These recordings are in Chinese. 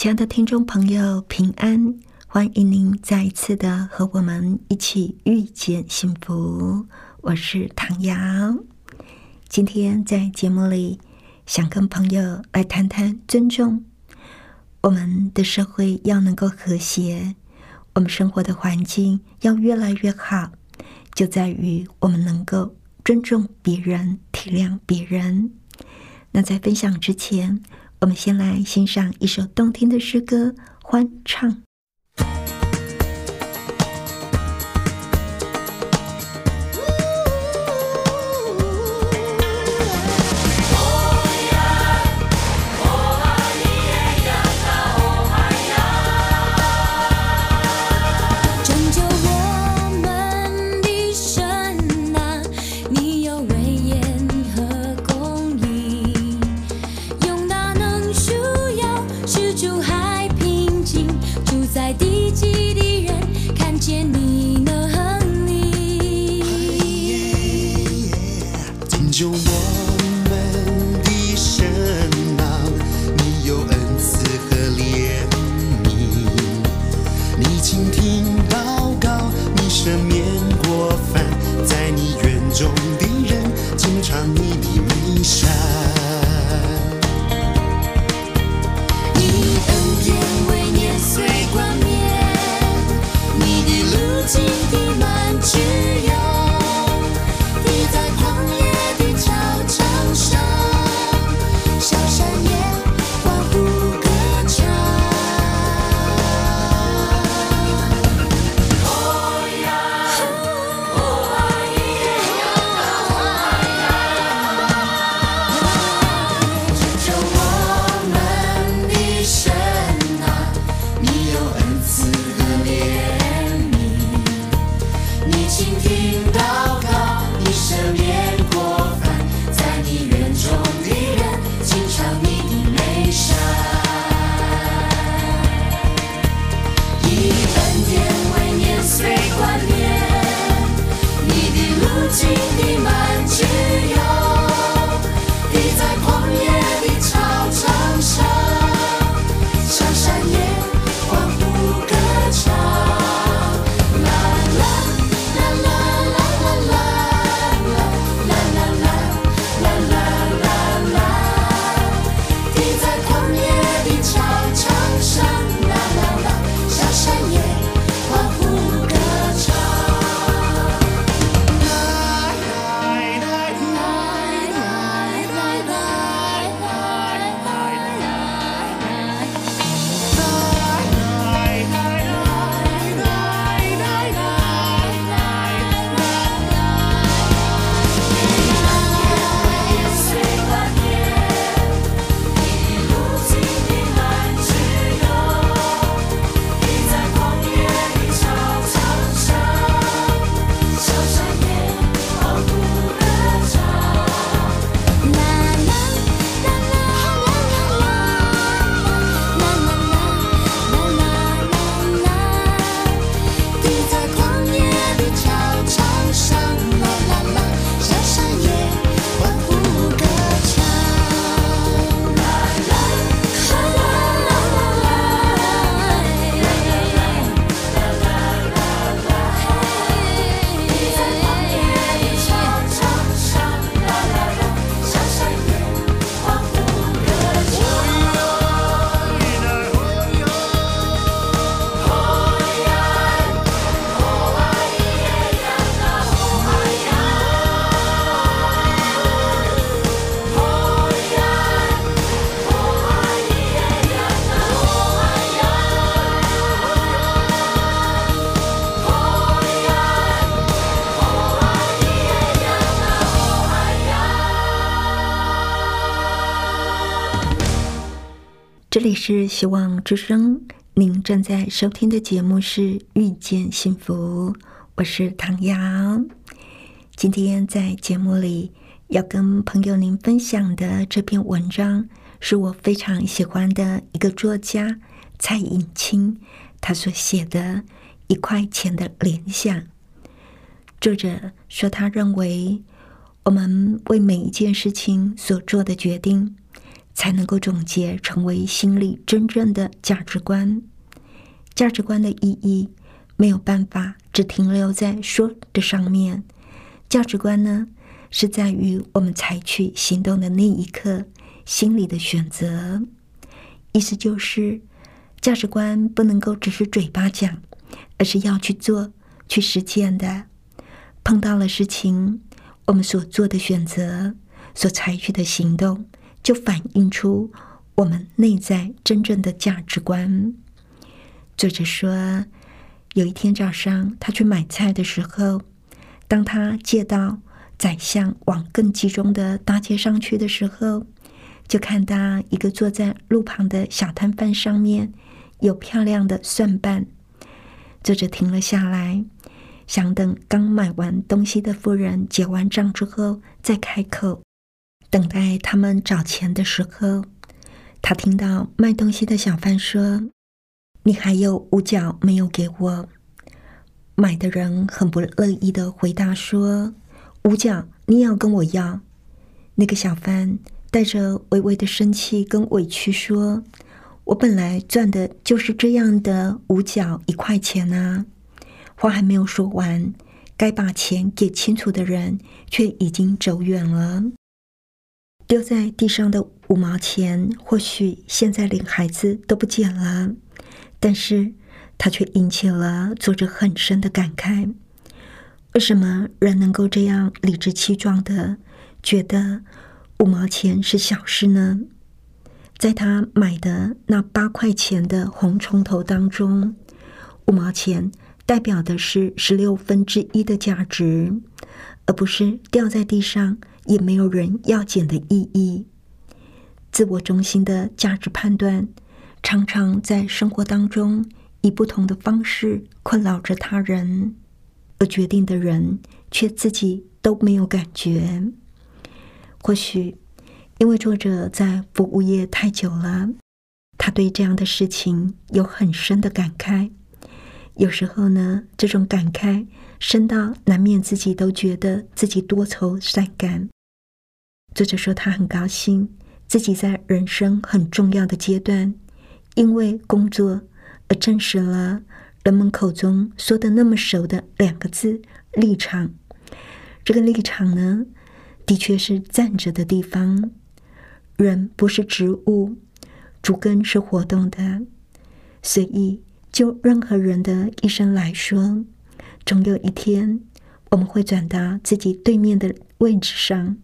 亲爱的听众朋友，平安！欢迎您再一次的和我们一起遇见幸福。我是唐瑶，今天在节目里想跟朋友来谈谈尊重。我们的社会要能够和谐，我们生活的环境要越来越好，就在于我们能够尊重别人、体谅别人。那在分享之前。我们先来欣赏一首动听的诗歌，欢唱。是希望之声，您正在收听的节目是《遇见幸福》，我是唐瑶。今天在节目里要跟朋友您分享的这篇文章，是我非常喜欢的一个作家蔡颖清他所写的《一块钱的联想》。作者说，他认为我们为每一件事情所做的决定。才能够总结成为心里真正的价值观。价值观的意义没有办法只停留在说的上面。价值观呢，是在于我们采取行动的那一刻心里的选择。意思就是，价值观不能够只是嘴巴讲，而是要去做、去实践的。碰到了事情，我们所做的选择、所采取的行动。就反映出我们内在真正的价值观。作者说，有一天早上，他去买菜的时候，当他借到宰相往更集中的大街上去的时候，就看到一个坐在路旁的小摊贩上面有漂亮的蒜瓣。作者停了下来，想等刚买完东西的夫人结完账之后再开口。等待他们找钱的时候，他听到卖东西的小贩说：“你还有五角没有给我？”买的人很不乐意的回答说：“五角你也要跟我要？”那个小贩带着微微的生气跟委屈说：“我本来赚的就是这样的五角一块钱啊！”话还没有说完，该把钱给清楚的人却已经走远了。丢在地上的五毛钱，或许现在连孩子都不捡了，但是它却引起了作者很深的感慨。为什么人能够这样理直气壮的觉得五毛钱是小事呢？在他买的那八块钱的红葱头当中，五毛钱代表的是十六分之一的价值，而不是掉在地上。也没有人要捡的意义。自我中心的价值判断，常常在生活当中以不同的方式困扰着他人，而决定的人却自己都没有感觉。或许因为作者在服务业太久了，他对这样的事情有很深的感慨。有时候呢，这种感慨深到难免自己都觉得自己多愁善感。作者说，他很高兴自己在人生很重要的阶段，因为工作而证实了人们口中说的那么熟的两个字“立场”。这个立场呢，的确是站着的地方。人不是植物，主根是活动的，所以就任何人的一生来说，总有一天我们会转到自己对面的位置上。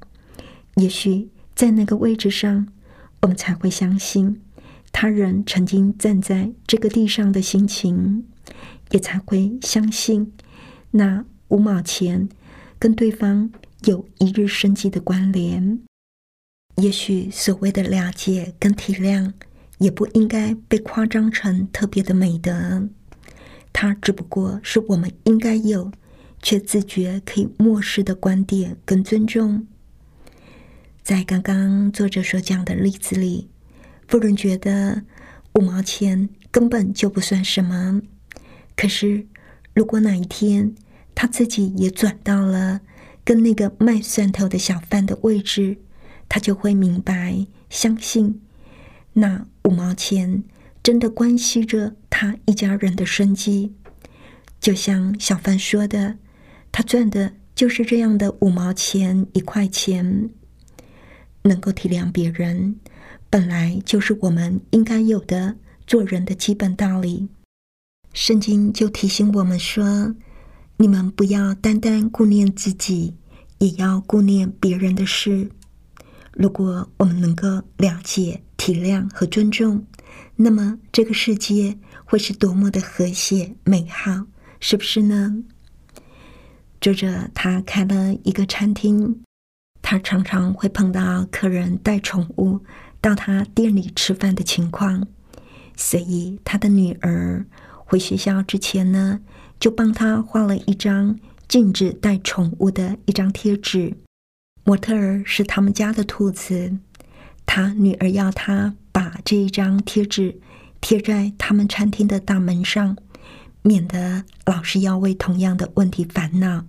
也许在那个位置上，我们才会相信他人曾经站在这个地上的心情，也才会相信那五毛钱跟对方有一日生计的关联。也许所谓的了解跟体谅，也不应该被夸张成特别的美德，它只不过是我们应该有却自觉可以漠视的观点跟尊重。在刚刚作者所讲的例子里，富人觉得五毛钱根本就不算什么。可是，如果哪一天他自己也转到了跟那个卖蒜头的小贩的位置，他就会明白、相信，那五毛钱真的关系着他一家人的生计。就像小贩说的，他赚的就是这样的五毛钱、一块钱。能够体谅别人，本来就是我们应该有的做人的基本道理。圣经就提醒我们说：“你们不要单单顾念自己，也要顾念别人的事。”如果我们能够了解、体谅和尊重，那么这个世界会是多么的和谐美好，是不是呢？作者他开了一个餐厅。他常常会碰到客人带宠物到他店里吃饭的情况，所以他的女儿回学校之前呢，就帮他画了一张禁止带宠物的一张贴纸。模特儿是他们家的兔子，他女儿要他把这一张贴纸贴在他们餐厅的大门上，免得老是要为同样的问题烦恼。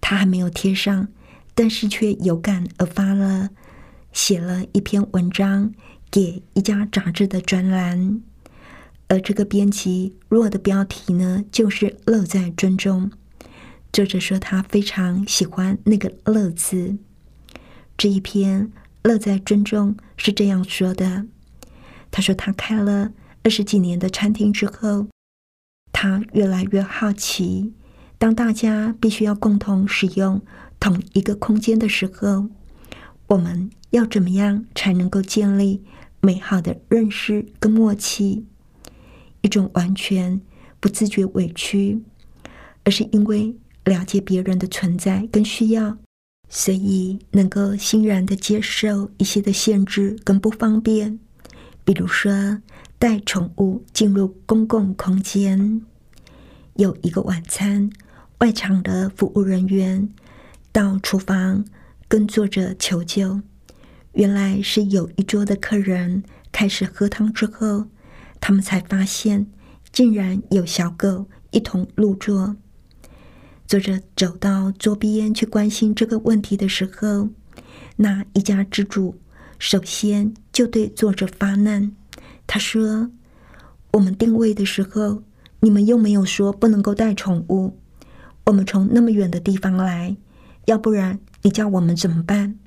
他还没有贴上，但是却有感而发了。写了一篇文章给一家杂志的专栏，而这个编辑落的标题呢，就是“乐在尊重”。作者说他非常喜欢那个“乐”字。这一篇“乐在尊重”是这样说的：他说他开了二十几年的餐厅之后，他越来越好奇，当大家必须要共同使用同一个空间的时候，我们。要怎么样才能够建立美好的认识跟默契？一种完全不自觉委屈，而是因为了解别人的存在跟需要，所以能够欣然的接受一些的限制跟不方便。比如说，带宠物进入公共空间，有一个晚餐，外场的服务人员到厨房跟作者求救。原来是有一桌的客人开始喝汤之后，他们才发现竟然有小狗一同入座。作者走到桌边去关心这个问题的时候，那一家之主首先就对作者发难。他说：“我们定位的时候，你们又没有说不能够带宠物。我们从那么远的地方来，要不然你叫我们怎么办？”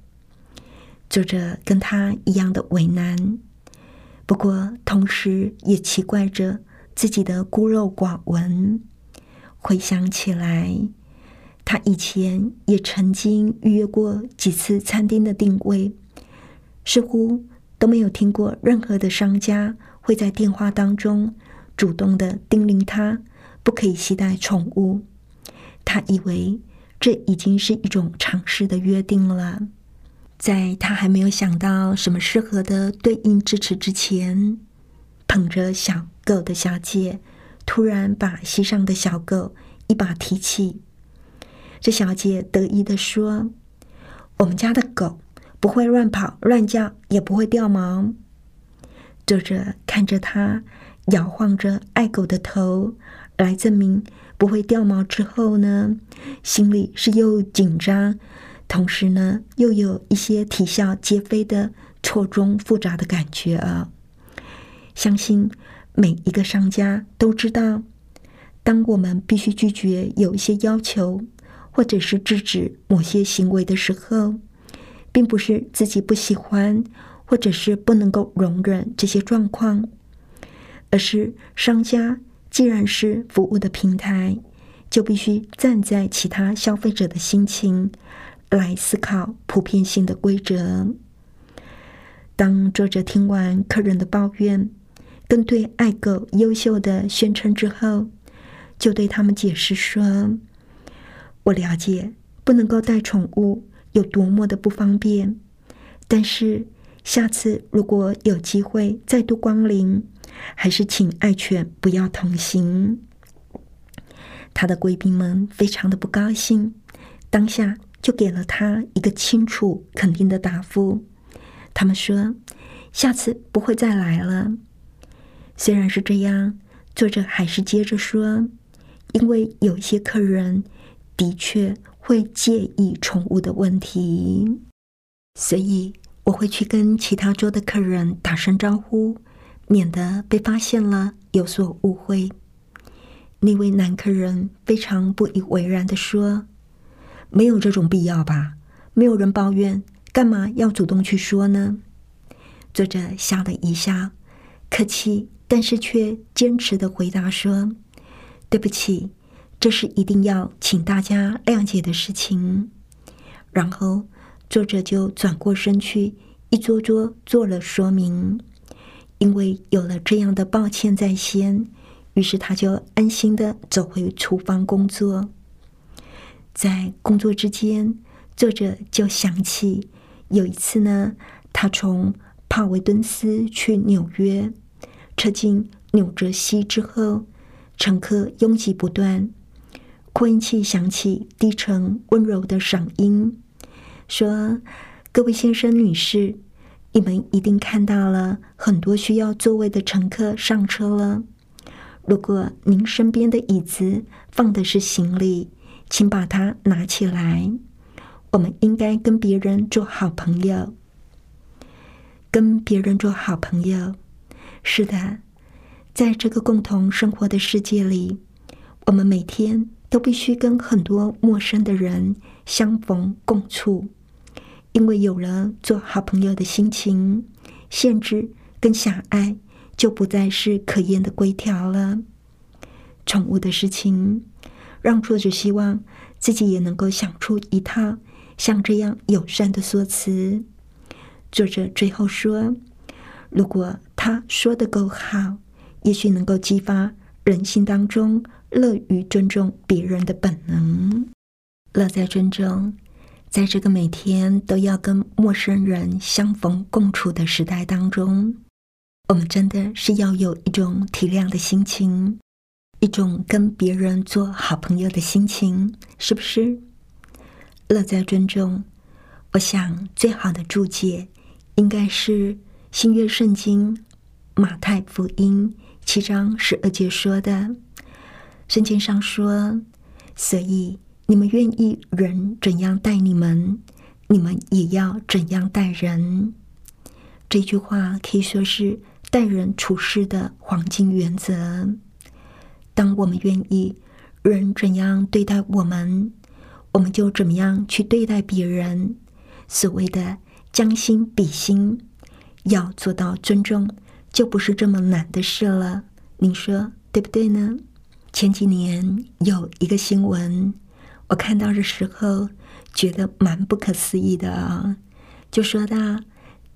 作者跟他一样的为难，不过同时也奇怪着自己的孤陋寡闻。回想起来，他以前也曾经预约过几次餐厅的定位，似乎都没有听过任何的商家会在电话当中主动的叮咛他不可以携带宠物。他以为这已经是一种常识的约定了。在他还没有想到什么适合的对应支持之前，捧着小狗的小姐突然把膝上的小狗一把提起。这小姐得意的说：“我们家的狗不会乱跑乱叫，也不会掉毛。”作者看着他摇晃着爱狗的头来证明不会掉毛之后呢，心里是又紧张。同时呢，又有一些啼笑皆非的错综复杂的感觉啊！相信每一个商家都知道，当我们必须拒绝有一些要求，或者是制止某些行为的时候，并不是自己不喜欢，或者是不能够容忍这些状况，而是商家既然是服务的平台，就必须站在其他消费者的心情。来思考普遍性的规则。当作者听完客人的抱怨，跟对爱狗优秀的宣称之后，就对他们解释说：“我了解不能够带宠物有多么的不方便，但是下次如果有机会再度光临，还是请爱犬不要同行。”他的贵宾们非常的不高兴，当下。就给了他一个清楚肯定的答复。他们说，下次不会再来了。虽然是这样，作者还是接着说，因为有些客人的确会介意宠物的问题，所以我会去跟其他桌的客人打声招呼，免得被发现了有所误会。那位男客人非常不以为然的说。没有这种必要吧？没有人抱怨，干嘛要主动去说呢？作者笑了一下，客气，但是却坚持的回答说：“对不起，这是一定要请大家谅解的事情。”然后作者就转过身去，一桌桌做了说明。因为有了这样的抱歉在先，于是他就安心的走回厨房工作。在工作之间，作者就想起有一次呢，他从帕维敦斯去纽约，车进纽泽西之后，乘客拥挤不断。扩音器响起低沉温柔的嗓音，说：“各位先生、女士，你们一定看到了很多需要座位的乘客上车了。如果您身边的椅子放的是行李，请把它拿起来。我们应该跟别人做好朋友，跟别人做好朋友。是的，在这个共同生活的世界里，我们每天。”都必须跟很多陌生的人相逢共处，因为有了做好朋友的心情，限制跟狭隘就不再是可厌的规条了。宠物的事情，让作者希望自己也能够想出一套像这样友善的说辞。作者最后说：“如果他说的够好，也许能够激发人性当中。”乐于尊重别人的本能，乐在尊重，在这个每天都要跟陌生人相逢共处的时代当中，我们真的是要有一种体谅的心情，一种跟别人做好朋友的心情，是不是？乐在尊重，我想最好的注解应该是新约圣经马太福音七章十二节说的。圣经上说：“所以你们愿意人怎样待你们，你们也要怎样待人。”这句话可以说是待人处事的黄金原则。当我们愿意人怎样对待我们，我们就怎么样去对待别人。所谓的将心比心，要做到尊重，就不是这么难的事了。你说对不对呢？前几年有一个新闻，我看到的时候觉得蛮不可思议的啊，就说到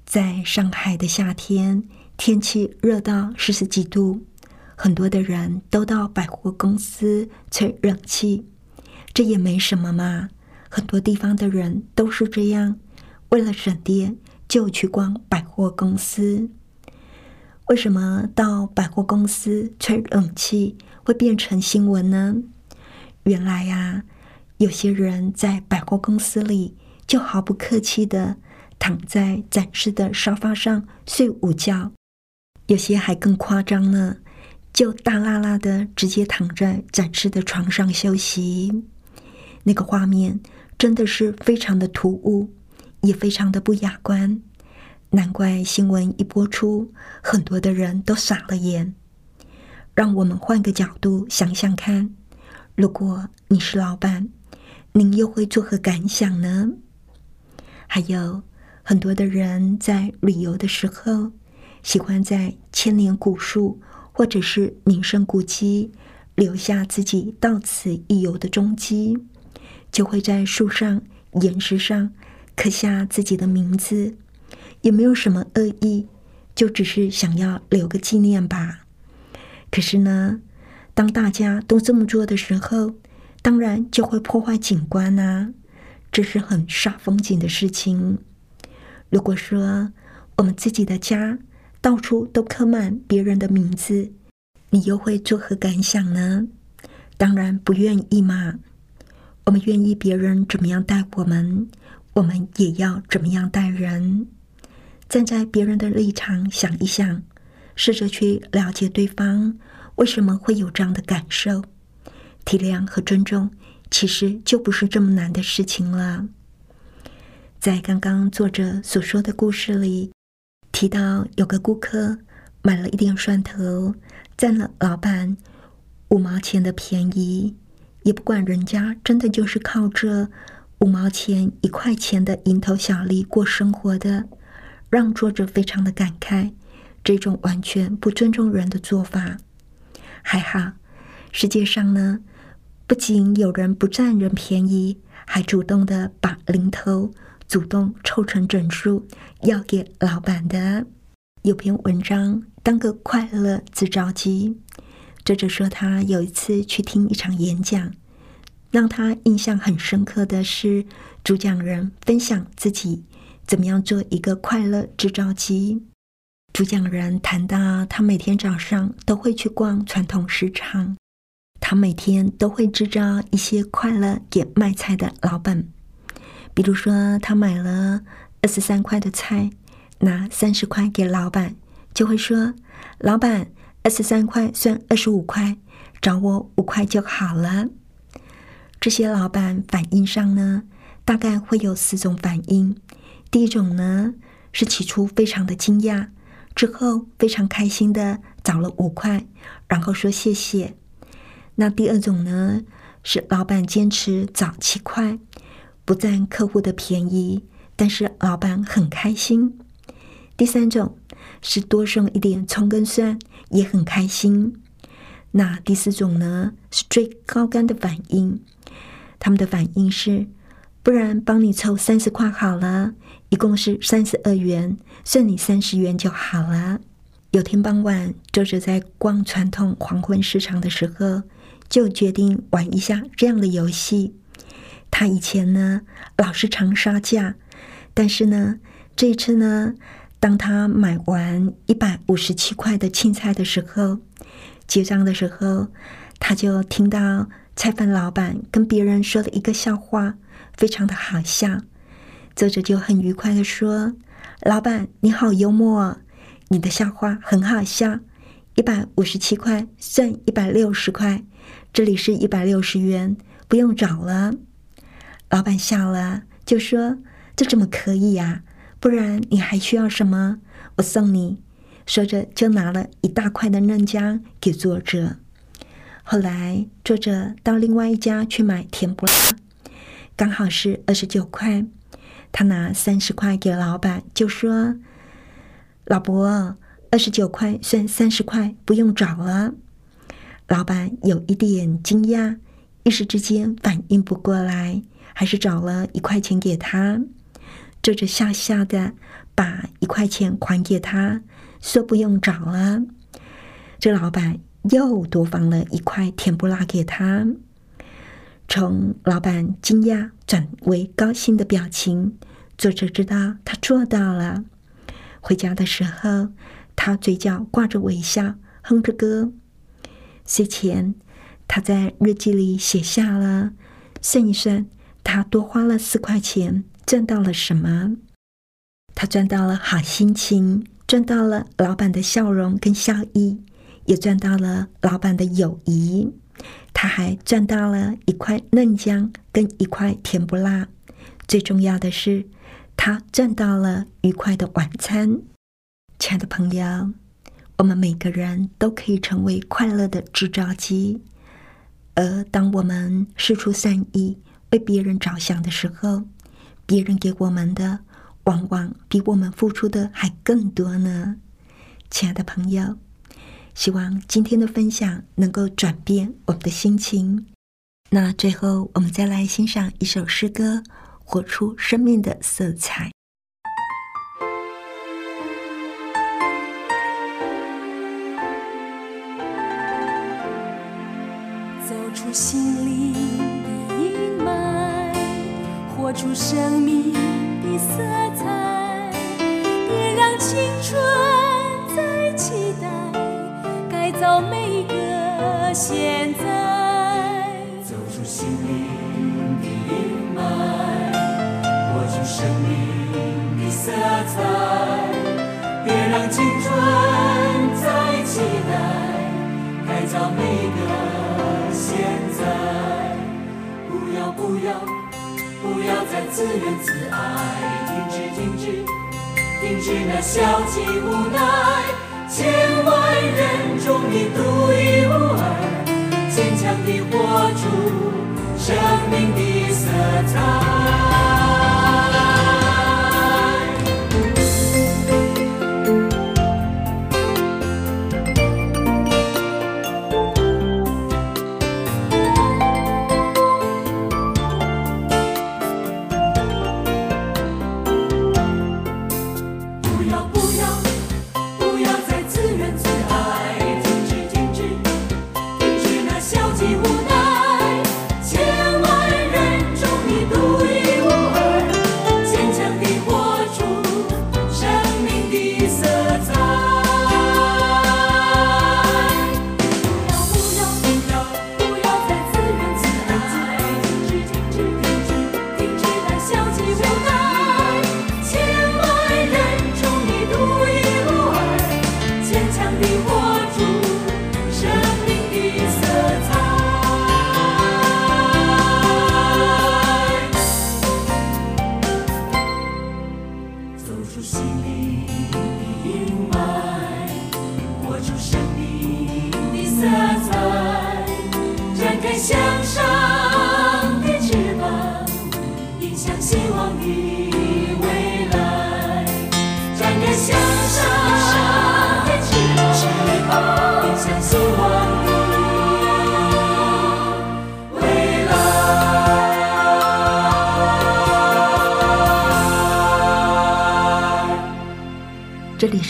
在上海的夏天，天气热到四十几度，很多的人都到百货公司吹冷气，这也没什么嘛，很多地方的人都是这样，为了省电就去逛百货公司。为什么到百货公司吹冷气会变成新闻呢？原来呀，有些人在百货公司里就毫不客气的躺在展示的沙发上睡午觉，有些还更夸张呢，就大拉拉的直接躺在展示的床上休息。那个画面真的是非常的突兀，也非常的不雅观。难怪新闻一播出，很多的人都傻了眼。让我们换个角度想想看，如果你是老板，您又会作何感想呢？还有很多的人在旅游的时候，喜欢在千年古树或者是名胜古迹留下自己到此一游的踪迹，就会在树上、岩石上刻下自己的名字。也没有什么恶意，就只是想要留个纪念吧。可是呢，当大家都这么做的时候，当然就会破坏景观呐，这是很煞风景的事情。如果说我们自己的家到处都刻满别人的名字，你又会作何感想呢？当然不愿意嘛。我们愿意别人怎么样待我们，我们也要怎么样待人。站在别人的立场想一想，试着去了解对方为什么会有这样的感受，体谅和尊重，其实就不是这么难的事情了。在刚刚作者所说的故事里，提到有个顾客买了一点蒜头，占了老板五毛钱的便宜，也不管人家真的就是靠这五毛钱、一块钱的蝇头小利过生活的。让作者非常的感慨，这种完全不尊重人的做法。还好，世界上呢，不仅有人不占人便宜，还主动的把零头主动凑成整数要给老板的。有篇文章当个快乐制造机。作者说，他有一次去听一场演讲，让他印象很深刻的是主讲人分享自己。怎么样做一个快乐制造机。主讲人谈到，他每天早上都会去逛传统市场，他每天都会制造一些快乐给卖菜的老板。比如说，他买了二十三块的菜，拿三十块给老板，就会说：“老板，二十三块算二十五块，找我五块就好了。”这些老板反应上呢，大概会有四种反应。第一种呢，是起初非常的惊讶。之后非常开心的找了五块，然后说谢谢。那第二种呢，是老板坚持找七块，不占客户的便宜，但是老板很开心。第三种是多送一点葱跟蒜，也很开心。那第四种呢，是最高干的反应，他们的反应是，不然帮你凑三十块好了。一共是三十二元，算你三十元就好了。有天傍晚，作者在逛传统黄昏市场的时候，就决定玩一下这样的游戏。他以前呢，老是常杀价，但是呢，这一次呢，当他买完一百五十七块的青菜的时候，结账的时候，他就听到菜贩老板跟别人说了一个笑话，非常的好笑。作者就很愉快的说：“老板，你好幽默，你的笑话很好笑。一百五十七块算一百六十块，这里是一百六十元，不用找了。”老板笑了，就说：“这怎么可以呀？不然你还需要什么？我送你。”说着就拿了一大块的嫩姜给作者。后来作者到另外一家去买甜不辣，刚好是二十九块。他拿三十块给老板，就说：“老伯，二十九块算三十块，不用找了。”老板有一点惊讶，一时之间反应不过来，还是找了一块钱给他。这就笑笑的把一块钱还给他，说：“不用找了。”这老板又多放了一块甜不辣给他。从老板惊讶转为高兴的表情，作者知道他做到了。回家的时候，他嘴角挂着微笑，哼着歌。睡前，他在日记里写下了：算一算，他多花了四块钱，赚到了什么？他赚到了好心情，赚到了老板的笑容跟笑意，也赚到了老板的友谊。他还赚到了一块嫩姜跟一块甜不辣，最重要的是，他赚到了愉快的晚餐。亲爱的朋友，我们每个人都可以成为快乐的制造机，而当我们施出善意，为别人着想的时候，别人给我们的往往比我们付出的还更多呢。亲爱的朋友。希望今天的分享能够转变我们的心情。那最后，我们再来欣赏一首诗歌，活出生命的色彩。走出心灵的阴霾，活出生命的色彩，别让青春。改造每个现在，走出心灵的阴霾，活出生命的色彩。别让青春再期待，改造每一个现在。不要不要不要再自怨自艾，停止停止停止那消极无奈。坚强地活出生命的色彩。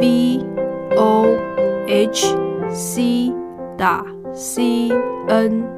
v o h c 打 c n。